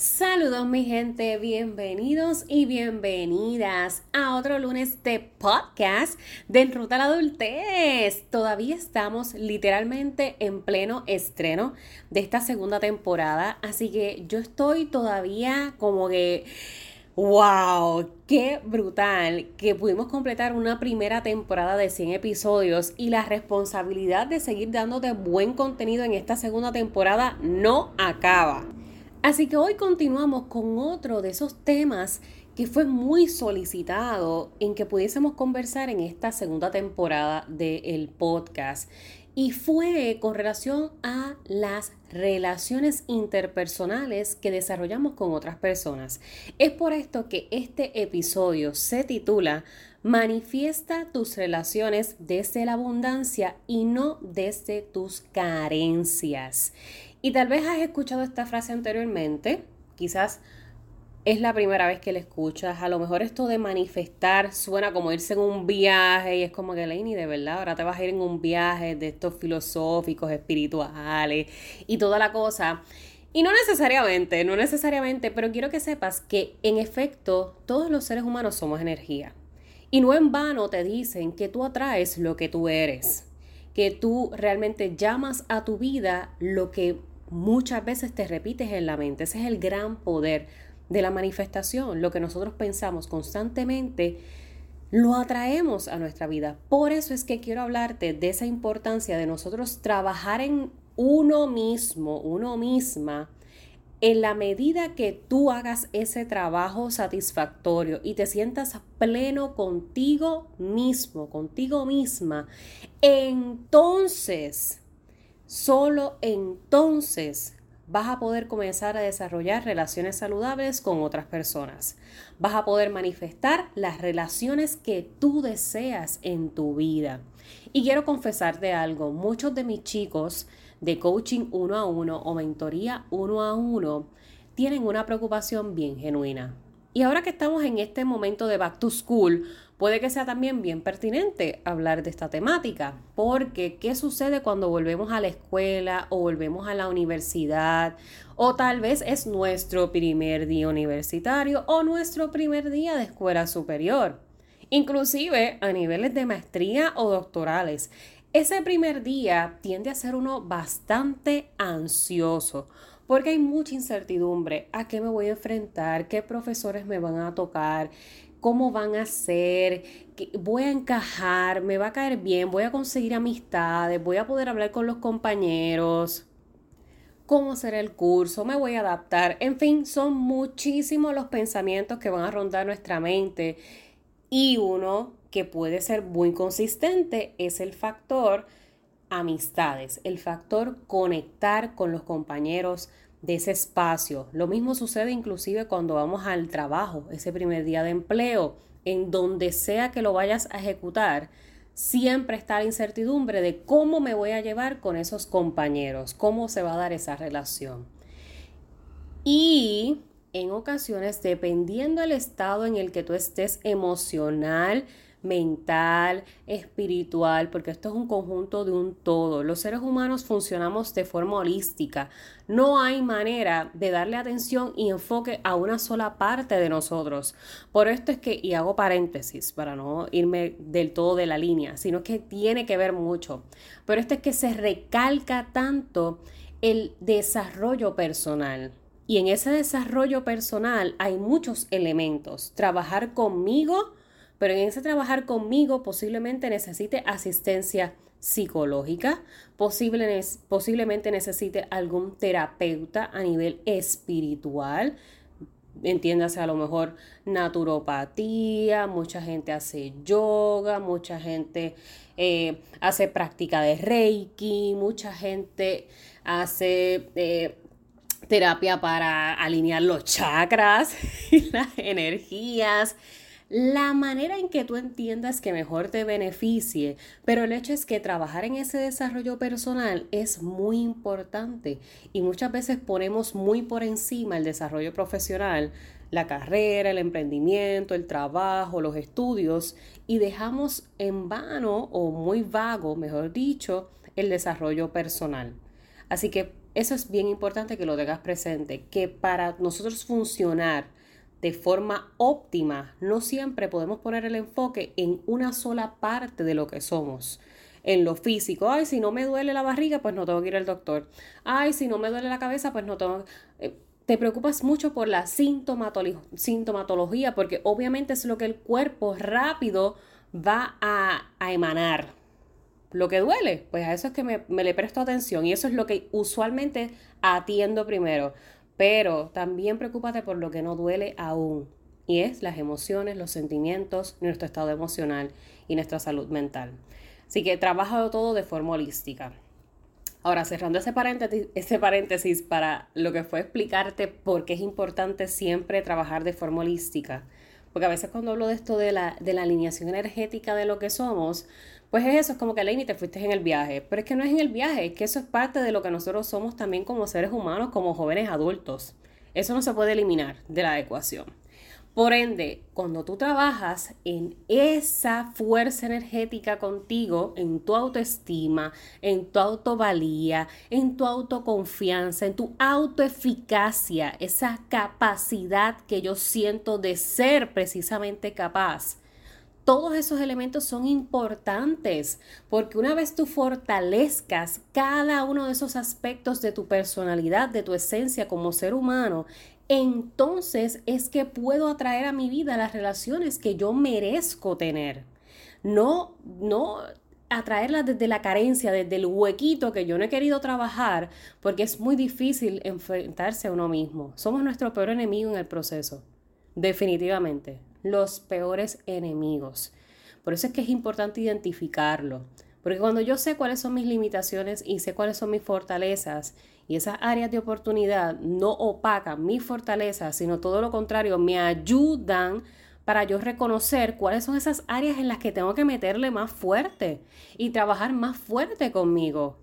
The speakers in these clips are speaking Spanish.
Saludos mi gente, bienvenidos y bienvenidas a otro lunes de podcast de Ruta a la Adultez. Todavía estamos literalmente en pleno estreno de esta segunda temporada, así que yo estoy todavía como que... ¡Wow! ¡Qué brutal! Que pudimos completar una primera temporada de 100 episodios y la responsabilidad de seguir dándote buen contenido en esta segunda temporada no acaba. Así que hoy continuamos con otro de esos temas que fue muy solicitado en que pudiésemos conversar en esta segunda temporada del podcast y fue con relación a las relaciones interpersonales que desarrollamos con otras personas. Es por esto que este episodio se titula Manifiesta tus relaciones desde la abundancia y no desde tus carencias. Y tal vez has escuchado esta frase anteriormente, quizás es la primera vez que la escuchas. A lo mejor esto de manifestar suena como irse en un viaje y es como que, Lainey, de verdad, ahora te vas a ir en un viaje de estos filosóficos, espirituales y toda la cosa. Y no necesariamente, no necesariamente, pero quiero que sepas que en efecto todos los seres humanos somos energía. Y no en vano te dicen que tú atraes lo que tú eres, que tú realmente llamas a tu vida lo que muchas veces te repites en la mente. Ese es el gran poder de la manifestación. Lo que nosotros pensamos constantemente lo atraemos a nuestra vida. Por eso es que quiero hablarte de esa importancia de nosotros trabajar en uno mismo, uno misma, en la medida que tú hagas ese trabajo satisfactorio y te sientas pleno contigo mismo, contigo misma, entonces Solo entonces vas a poder comenzar a desarrollar relaciones saludables con otras personas. Vas a poder manifestar las relaciones que tú deseas en tu vida. Y quiero confesarte algo, muchos de mis chicos de coaching uno a uno o mentoría uno a uno tienen una preocupación bien genuina. Y ahora que estamos en este momento de back to school, puede que sea también bien pertinente hablar de esta temática, porque ¿qué sucede cuando volvemos a la escuela o volvemos a la universidad? O tal vez es nuestro primer día universitario o nuestro primer día de escuela superior, inclusive a niveles de maestría o doctorales. Ese primer día tiende a ser uno bastante ansioso porque hay mucha incertidumbre. ¿A qué me voy a enfrentar? ¿Qué profesores me van a tocar? Cómo van a ser, voy a encajar, me va a caer bien, voy a conseguir amistades, voy a poder hablar con los compañeros, cómo será el curso, me voy a adaptar. En fin, son muchísimos los pensamientos que van a rondar nuestra mente. Y uno que puede ser muy consistente es el factor amistades, el factor conectar con los compañeros de ese espacio. Lo mismo sucede inclusive cuando vamos al trabajo, ese primer día de empleo, en donde sea que lo vayas a ejecutar, siempre está la incertidumbre de cómo me voy a llevar con esos compañeros, cómo se va a dar esa relación. Y en ocasiones, dependiendo del estado en el que tú estés emocional, mental, espiritual, porque esto es un conjunto de un todo. Los seres humanos funcionamos de forma holística. No hay manera de darle atención y enfoque a una sola parte de nosotros. Por esto es que, y hago paréntesis para no irme del todo de la línea, sino que tiene que ver mucho. Pero esto es que se recalca tanto el desarrollo personal. Y en ese desarrollo personal hay muchos elementos. Trabajar conmigo, pero en ese trabajar conmigo posiblemente necesite asistencia psicológica, posiblemente necesite algún terapeuta a nivel espiritual, entiéndase a lo mejor naturopatía, mucha gente hace yoga, mucha gente eh, hace práctica de reiki, mucha gente hace eh, terapia para alinear los chakras y las energías la manera en que tú entiendas que mejor te beneficie, pero el hecho es que trabajar en ese desarrollo personal es muy importante y muchas veces ponemos muy por encima el desarrollo profesional, la carrera, el emprendimiento, el trabajo, los estudios y dejamos en vano o muy vago, mejor dicho, el desarrollo personal. Así que eso es bien importante que lo tengas presente, que para nosotros funcionar de forma óptima, no siempre podemos poner el enfoque en una sola parte de lo que somos. En lo físico, ay, si no me duele la barriga, pues no tengo que ir al doctor. Ay, si no me duele la cabeza, pues no tengo... Eh, te preocupas mucho por la sintomatología, porque obviamente es lo que el cuerpo rápido va a, emanar. Lo que duele, pues a eso es que me le presto atención y eso es lo que usualmente atiendo primero. Pero también preocúpate por lo que no duele aún y es las emociones, los sentimientos, nuestro estado emocional y nuestra salud mental. Así que trabaja todo de forma holística. Ahora, cerrando ese paréntesis, ese paréntesis para lo que fue explicarte por qué es importante siempre trabajar de forma holística. Porque a veces cuando hablo de esto de la, de la alineación energética de lo que somos, pues es eso, es como que Lenny te fuiste en el viaje. Pero es que no es en el viaje, es que eso es parte de lo que nosotros somos también como seres humanos, como jóvenes adultos. Eso no se puede eliminar de la ecuación. Por ende, cuando tú trabajas en esa fuerza energética contigo, en tu autoestima, en tu autovalía, en tu autoconfianza, en tu autoeficacia, esa capacidad que yo siento de ser precisamente capaz, todos esos elementos son importantes porque una vez tú fortalezcas cada uno de esos aspectos de tu personalidad, de tu esencia como ser humano, entonces es que puedo atraer a mi vida las relaciones que yo merezco tener. No, no atraerlas desde la carencia, desde el huequito que yo no he querido trabajar, porque es muy difícil enfrentarse a uno mismo. Somos nuestro peor enemigo en el proceso, definitivamente, los peores enemigos. Por eso es que es importante identificarlo, porque cuando yo sé cuáles son mis limitaciones y sé cuáles son mis fortalezas y esas áreas de oportunidad no opacan mi fortaleza, sino todo lo contrario, me ayudan para yo reconocer cuáles son esas áreas en las que tengo que meterle más fuerte y trabajar más fuerte conmigo.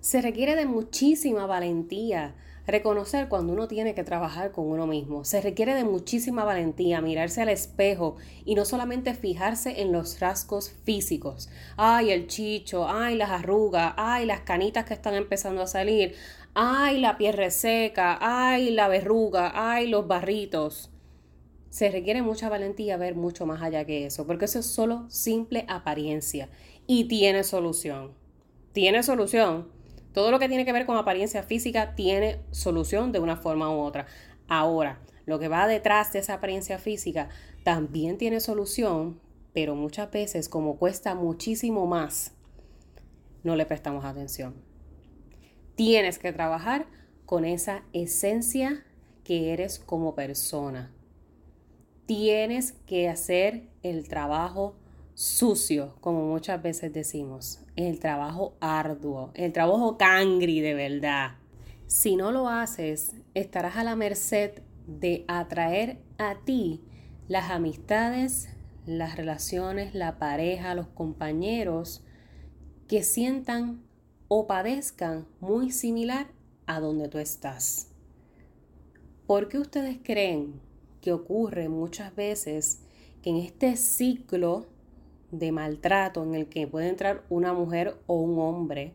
Se requiere de muchísima valentía reconocer cuando uno tiene que trabajar con uno mismo. Se requiere de muchísima valentía mirarse al espejo y no solamente fijarse en los rasgos físicos. Ay, el chicho, ay, las arrugas, ay, las canitas que están empezando a salir, ay, la piel reseca, ay, la verruga, ay, los barritos. Se requiere mucha valentía ver mucho más allá que eso, porque eso es solo simple apariencia y tiene solución. Tiene solución. Todo lo que tiene que ver con apariencia física tiene solución de una forma u otra. Ahora, lo que va detrás de esa apariencia física también tiene solución, pero muchas veces como cuesta muchísimo más, no le prestamos atención tienes que trabajar con esa esencia que eres como persona. Tienes que hacer el trabajo sucio, como muchas veces decimos, el trabajo arduo, el trabajo cangri de verdad. Si no lo haces, estarás a la merced de atraer a ti las amistades, las relaciones, la pareja, los compañeros que sientan o padezcan muy similar a donde tú estás. ¿Por qué ustedes creen que ocurre muchas veces que en este ciclo de maltrato en el que puede entrar una mujer o un hombre,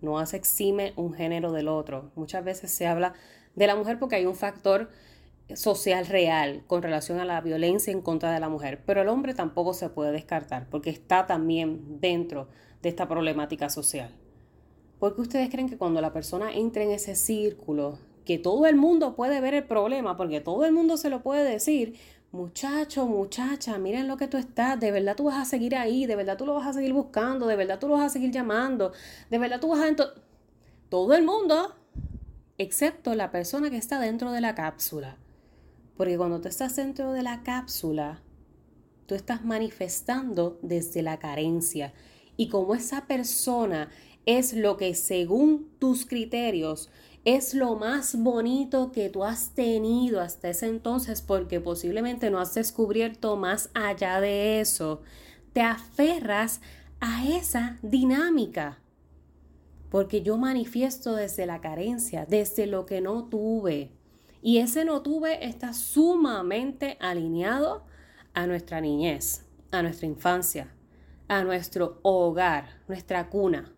no hace exime un género del otro? Muchas veces se habla de la mujer porque hay un factor social real con relación a la violencia en contra de la mujer, pero el hombre tampoco se puede descartar porque está también dentro de esta problemática social. ¿Por qué ustedes creen que cuando la persona entra en ese círculo, que todo el mundo puede ver el problema, porque todo el mundo se lo puede decir, muchacho, muchacha, miren lo que tú estás, de verdad tú vas a seguir ahí, de verdad tú lo vas a seguir buscando, de verdad tú lo vas a seguir llamando, de verdad tú vas a... Todo el mundo, excepto la persona que está dentro de la cápsula. Porque cuando tú estás dentro de la cápsula, tú estás manifestando desde la carencia. Y como esa persona es lo que según tus criterios es lo más bonito que tú has tenido hasta ese entonces porque posiblemente no has descubierto más allá de eso, te aferras a esa dinámica. Porque yo manifiesto desde la carencia, desde lo que no tuve. Y ese no tuve está sumamente alineado a nuestra niñez, a nuestra infancia, a nuestro hogar, nuestra cuna.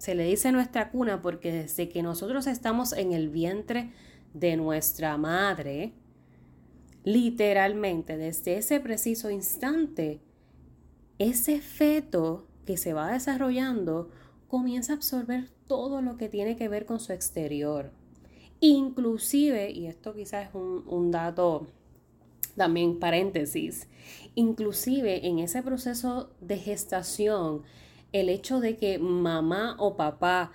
Se le dice nuestra cuna porque desde que nosotros estamos en el vientre de nuestra madre, literalmente desde ese preciso instante, ese feto que se va desarrollando comienza a absorber todo lo que tiene que ver con su exterior. Inclusive, y esto quizás es un, dato también paréntesis, inclusive en ese proceso de gestación, el hecho de que mamá o papá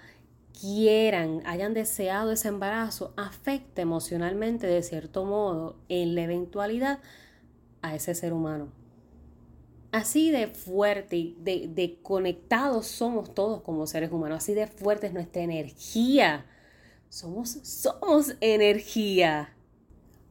quieran, hayan deseado ese embarazo, afecta emocionalmente de cierto modo en la eventualidad a ese ser humano. Así de fuerte y de, conectados somos todos como seres humanos, así de fuerte es nuestra energía. Somos, somos energía.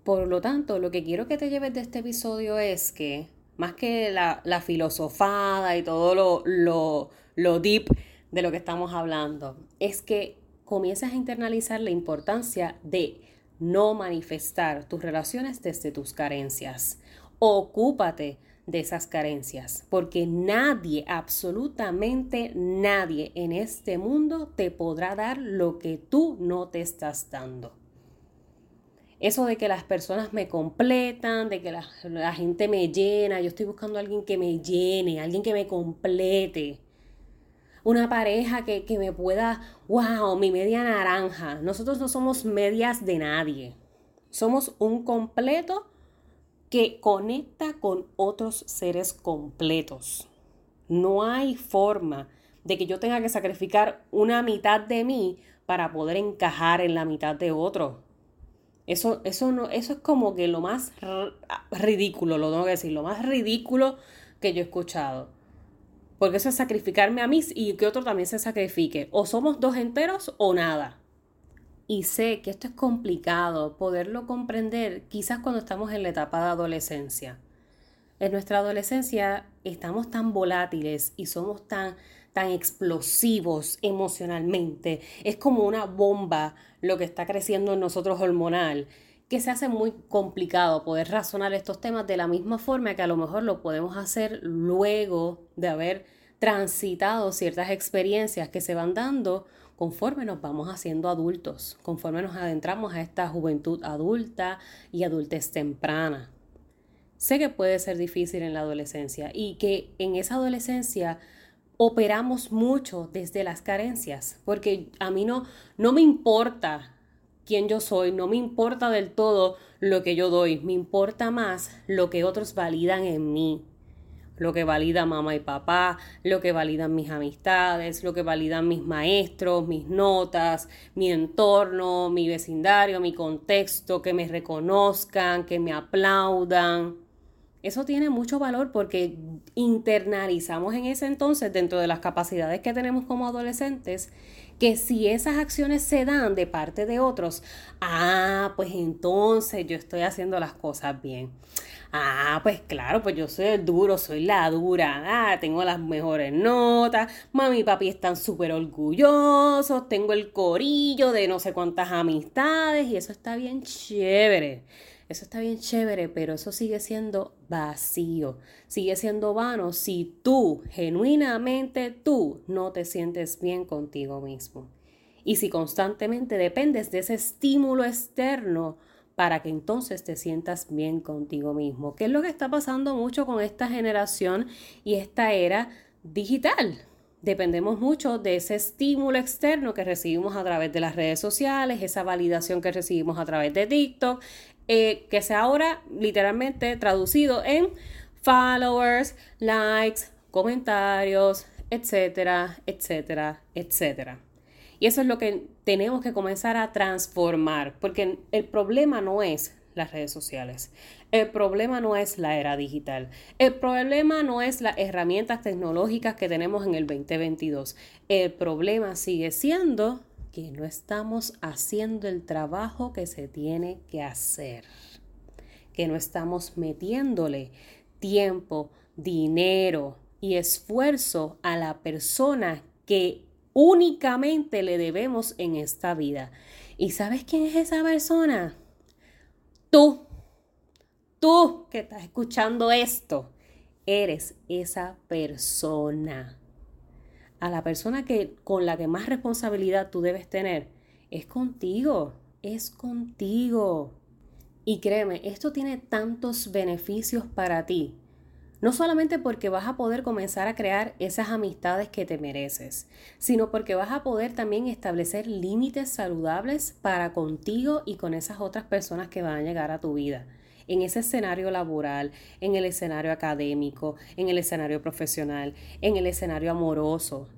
Por lo tanto, lo que quiero que te lleves de este episodio es que más que la, filosofada y todo lo, lo, lo deep de lo que estamos hablando, es que comienzas a internalizar la importancia de no manifestar tus relaciones desde tus carencias. Ocúpate de esas carencias, porque nadie, absolutamente nadie en este mundo te podrá dar lo que tú no te estás dando. Eso de que las personas me completan, de que la, gente me llena, yo estoy buscando a alguien que me llene, alguien que me complete. Una pareja que, que me pueda, wow, mi media naranja. Nosotros no somos medias de nadie. Somos un completo que conecta con otros seres completos. No hay forma de que yo tenga que sacrificar una mitad de mí para poder encajar en la mitad de otro. Eso, eso, no, eso es como que lo más ridículo, lo tengo que decir, lo más ridículo que yo he escuchado. Porque eso es sacrificarme a mí y que otro también se sacrifique. O somos dos enteros o nada. Y sé que esto es complicado poderlo comprender quizás cuando estamos en la etapa de adolescencia. En nuestra adolescencia estamos tan volátiles y somos tan tan explosivos emocionalmente. Es como una bomba lo que está creciendo en nosotros hormonal, que se hace muy complicado poder razonar estos temas de la misma forma que a lo mejor lo podemos hacer luego de haber transitado ciertas experiencias que se van dando conforme nos vamos haciendo adultos, conforme nos adentramos a esta juventud adulta y adultez temprana. Sé que puede ser difícil en la adolescencia y que en esa adolescencia operamos mucho desde las carencias, porque a mí no, no me importa quién yo soy, no me importa del todo lo que yo doy, me importa más lo que otros validan en mí, lo que valida mamá y papá, lo que validan mis amistades, lo que validan mis maestros, mis notas, mi entorno, mi vecindario, mi contexto, que me reconozcan, que me aplaudan. Eso tiene mucho valor porque internalizamos en ese entonces, dentro de las capacidades que tenemos como adolescentes, que si esas acciones se dan de parte de otros, ah, pues entonces yo estoy haciendo las cosas bien. Ah, pues claro, pues yo soy el duro, soy la dura, ah, tengo las mejores notas, mami y papi están súper orgullosos, tengo el corillo de no sé cuántas amistades y eso está bien chévere. Eso está bien chévere, pero eso sigue siendo vacío, sigue siendo vano si tú, genuinamente tú, no te sientes bien contigo mismo. Y si constantemente dependes de ese estímulo externo para que entonces te sientas bien contigo mismo, ¿Qué es lo que está pasando mucho con esta generación y esta era digital dependemos mucho de ese estímulo externo que recibimos a través de las redes sociales, esa validación que recibimos a través de TikTok, eh, que sea ahora literalmente traducido en followers, likes, comentarios, etcétera, etcétera, etcétera. Y eso es lo que tenemos que comenzar a transformar, porque el problema no es las redes sociales. El problema no es la era digital. El problema no es las herramientas tecnológicas que tenemos en el 2022. El problema sigue siendo que no estamos haciendo el trabajo que se tiene que hacer, que no estamos metiéndole tiempo, dinero y esfuerzo a la persona que únicamente le debemos en esta vida. ¿Y sabes quién es esa persona? Tú, tú que estás escuchando esto, eres esa persona. A la persona que con la que más responsabilidad tú debes tener es contigo, es contigo. Y créeme, esto tiene tantos beneficios para ti. No solamente porque vas a poder comenzar a crear esas amistades que te mereces, sino porque vas a poder también establecer límites saludables para contigo y con esas otras personas que van a llegar a tu vida. En ese escenario laboral, en el escenario académico, en el escenario profesional, en el escenario amoroso,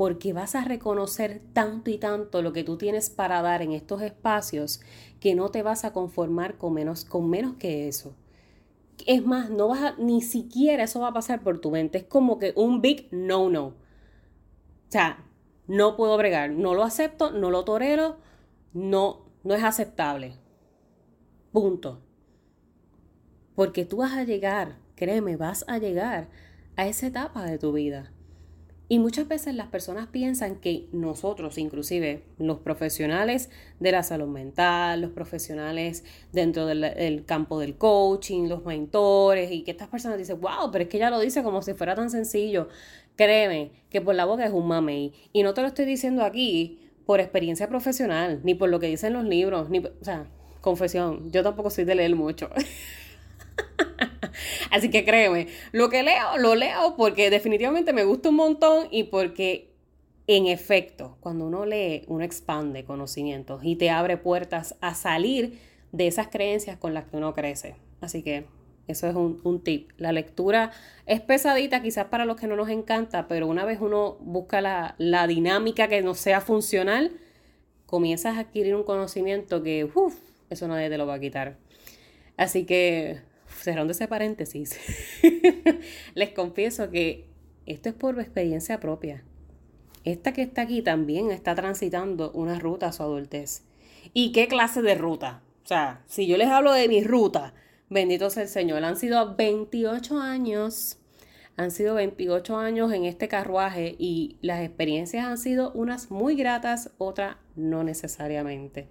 porque vas a reconocer tanto y tanto lo que tú tienes para dar en estos espacios que no te vas a conformar con menos, con menos que eso. Es más, no vas a, ni siquiera eso va a pasar por tu mente. Es como que un big no, no. O sea, no puedo bregar, no lo acepto, no lo torero, no, no es aceptable. Punto. Porque tú vas a llegar, créeme, vas a llegar a esa etapa de tu vida y muchas veces las personas piensan que nosotros, inclusive los profesionales de la salud mental, los profesionales dentro del, campo del coaching, los mentores, y que estas personas dicen, wow, pero es que ella lo dice como si fuera tan sencillo. Créeme que por la boca es un mamey. Y no te lo estoy diciendo aquí por experiencia profesional, ni por lo que dicen los libros, ni, o sea, confesión, yo tampoco soy de leer mucho. Así que créeme, lo que leo, lo leo porque definitivamente me gusta un montón y porque en efecto, cuando uno lee, uno expande conocimientos y te abre puertas a salir de esas creencias con las que uno crece. Así que eso es un, tip. La lectura es pesadita quizás para los que no nos encanta, pero una vez uno busca la, la dinámica que no sea funcional, comienzas a adquirir un conocimiento que, uff, eso nadie te lo va a quitar. Así que cerrando ese paréntesis, les confieso que esto es por experiencia propia. Esta que está aquí también está transitando una ruta a su adultez. ¿Y qué clase de ruta? O sea, si yo les hablo de mi ruta, bendito sea el Señor, han sido 28 años, han sido 28 años en este carruaje y las experiencias han sido unas muy gratas, otras no necesariamente.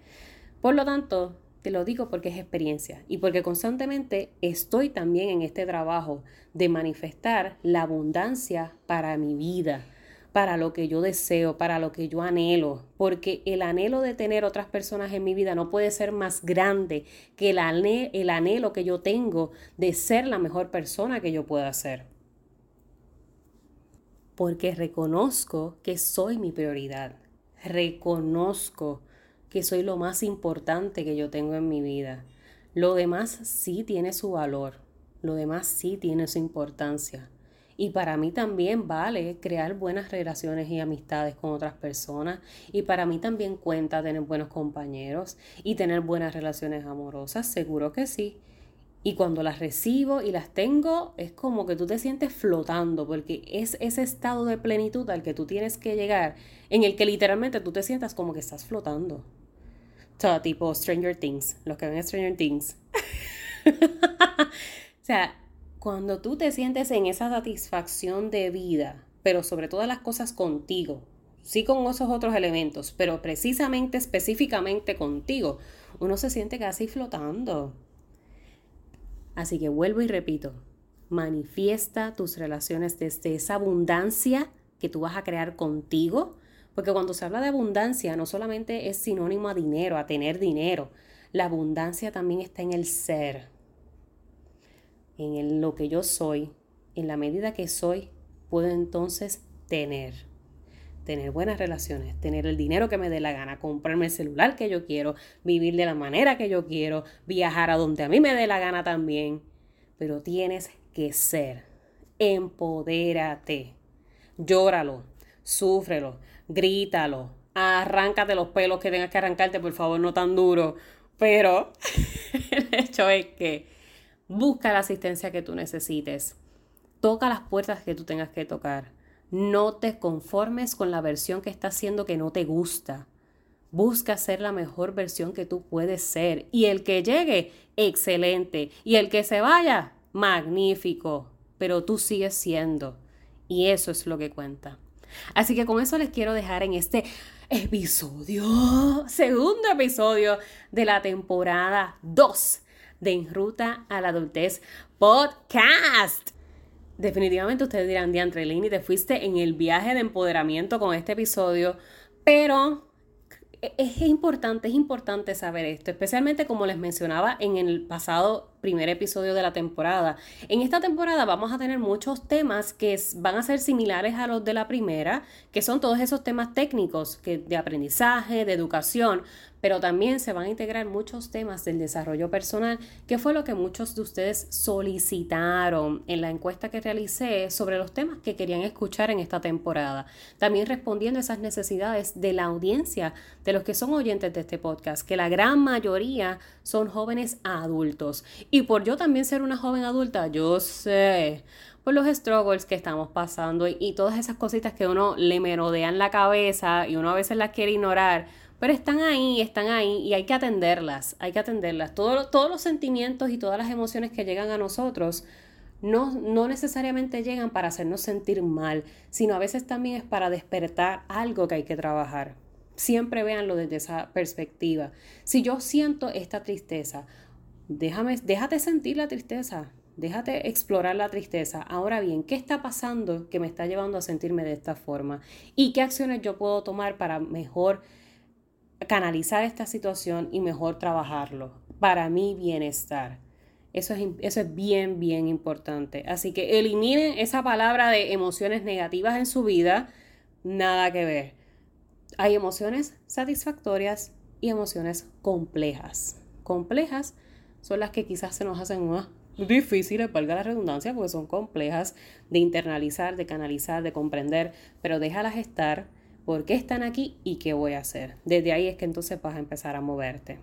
Por lo tanto, te lo digo porque es experiencia y porque constantemente estoy también en este trabajo de manifestar la abundancia para mi vida, para lo que yo deseo, para lo que yo anhelo, porque el anhelo de tener otras personas en mi vida no puede ser más grande que el, anhelo, el anhelo que yo tengo de ser la mejor persona que yo pueda ser. Porque reconozco que soy mi prioridad, reconozco que soy lo más importante que yo tengo en mi vida. Lo demás sí tiene su valor, lo demás sí tiene su importancia. Y para mí también vale crear buenas relaciones y amistades con otras personas. Y para mí también cuenta tener buenos compañeros y tener buenas relaciones amorosas, seguro que sí. Y cuando las recibo y las tengo, es como que tú te sientes flotando, porque es ese estado de plenitud al que tú tienes que llegar, en el que literalmente tú te sientas como que estás flotando. Todo tipo Stranger Things, los que ven Stranger Things. o sea, cuando tú te sientes en esa satisfacción de vida, pero sobre todas las cosas contigo, sí con esos otros elementos, pero precisamente, específicamente contigo, uno se siente casi flotando. Así que vuelvo y repito, manifiesta tus relaciones desde esa abundancia que tú vas a crear contigo, porque cuando se habla de abundancia, no solamente es sinónimo a dinero, a tener dinero. La abundancia también está en el ser, en lo que yo soy. En la medida que soy, puedo entonces tener. Tener buenas relaciones, tener el dinero que me dé la gana, comprarme el celular que yo quiero, vivir de la manera que yo quiero, viajar a donde a mí me dé la gana también. Pero tienes que ser. Empodérate. Llóralo, súfrelo, grítalo, arráncate los pelos que tengas que arrancarte, por favor, no tan duro. Pero el hecho es que busca la asistencia que tú necesites. Toca las puertas que tú tengas que tocar. No te conformes con la versión que estás haciendo que no te gusta. Busca ser la mejor versión que tú puedes ser. Y el que llegue, excelente. Y el que se vaya, magnífico. Pero tú sigues siendo. Y eso es lo que cuenta. Así que con eso les quiero dejar en este episodio, segundo episodio de la temporada 2 de En Ruta a la Adultez Podcast. Definitivamente ustedes dirán, Diantre Lini, te fuiste en el viaje de empoderamiento con este episodio, pero es importante, es importante saber esto, especialmente como les mencionaba en el pasado primer episodio de la temporada. En esta temporada vamos a tener muchos temas que van a ser similares a los de la primera, que son todos esos temas técnicos que, de aprendizaje, de educación, pero también se van a integrar muchos temas del desarrollo personal, que fue lo que muchos de ustedes solicitaron en la encuesta que realicé sobre los temas que querían escuchar en esta temporada. También respondiendo a esas necesidades de la audiencia, de los que son oyentes de este podcast, que la gran mayoría son jóvenes adultos. Y por yo también ser una joven adulta, yo sé por los struggles que estamos pasando y, y todas esas cositas que uno le merodean la cabeza y uno a veces las quiere ignorar pero están ahí, están ahí y hay que atenderlas, hay que atenderlas. todos los sentimientos y todas las emociones que llegan a nosotros no, no necesariamente llegan para hacernos sentir mal, sino a veces también es para despertar algo que hay que trabajar. Siempre véanlo desde esa perspectiva. Si yo siento esta tristeza, déjame, déjate sentir la tristeza, déjate explorar la tristeza. Ahora bien, ¿qué está pasando que me está llevando a sentirme de esta forma? ¿Y qué acciones yo puedo tomar para mejor canalizar esta situación y mejor trabajarlo para mi bienestar. Eso es, eso es bien, bien importante. Así que eliminen esa palabra de emociones negativas en su vida. Nada que ver. Hay emociones satisfactorias y emociones complejas. Complejas son las que quizás se nos hacen más difíciles, valga la redundancia, porque son complejas de internalizar, de canalizar, de comprender, pero déjalas estar por qué están aquí y qué voy a hacer. Desde ahí es que entonces vas a empezar a moverte.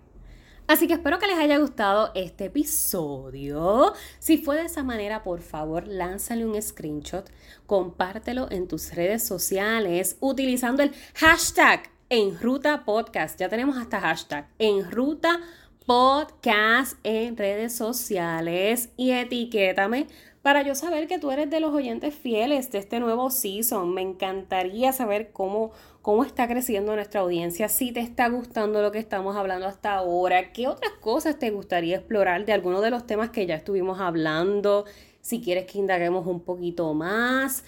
Así que espero que les haya gustado este episodio. Si fue de esa manera, por favor, lánzale un screenshot, compártelo en tus redes sociales utilizando el hashtag en ruta podcast. Ya tenemos hasta hashtag en ruta podcast en redes sociales y etiquétame para yo saber que tú eres de los oyentes fieles de este nuevo season. Me encantaría saber cómo, cómo está creciendo nuestra audiencia, si te está gustando lo que estamos hablando hasta ahora, qué otras cosas te gustaría explorar de algunos de los temas que ya estuvimos hablando, si quieres que indaguemos un poquito más.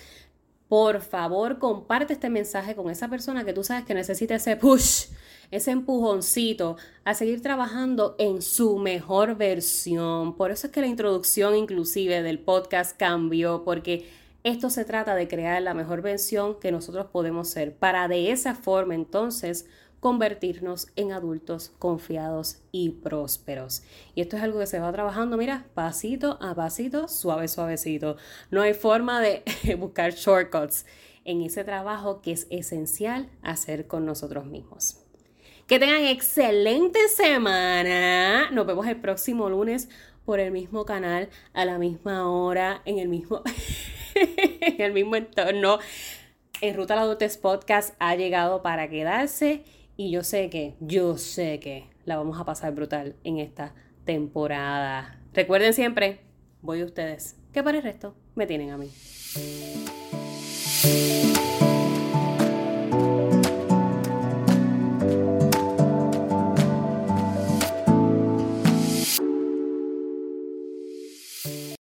Por favor, comparte este mensaje con esa persona que tú sabes que necesita ese push ese empujoncito a seguir trabajando en su mejor versión. Por eso es que la introducción inclusive del podcast cambió, porque esto se trata de crear la mejor versión que nosotros podemos ser, para de esa forma entonces convertirnos en adultos confiados y prósperos. Y esto es algo que se va trabajando, mira, pasito a pasito, suave, suavecito. No hay forma de buscar shortcuts en ese trabajo que es esencial hacer con nosotros mismos. Que tengan excelente semana. Nos vemos el próximo lunes por el mismo canal, a la misma hora, en el mismo, en el mismo entorno. En Ruta la Adultez Podcast ha llegado para quedarse y yo sé que, yo sé que la vamos a pasar brutal en esta temporada. Recuerden siempre, voy a ustedes, que para el resto me tienen a mí.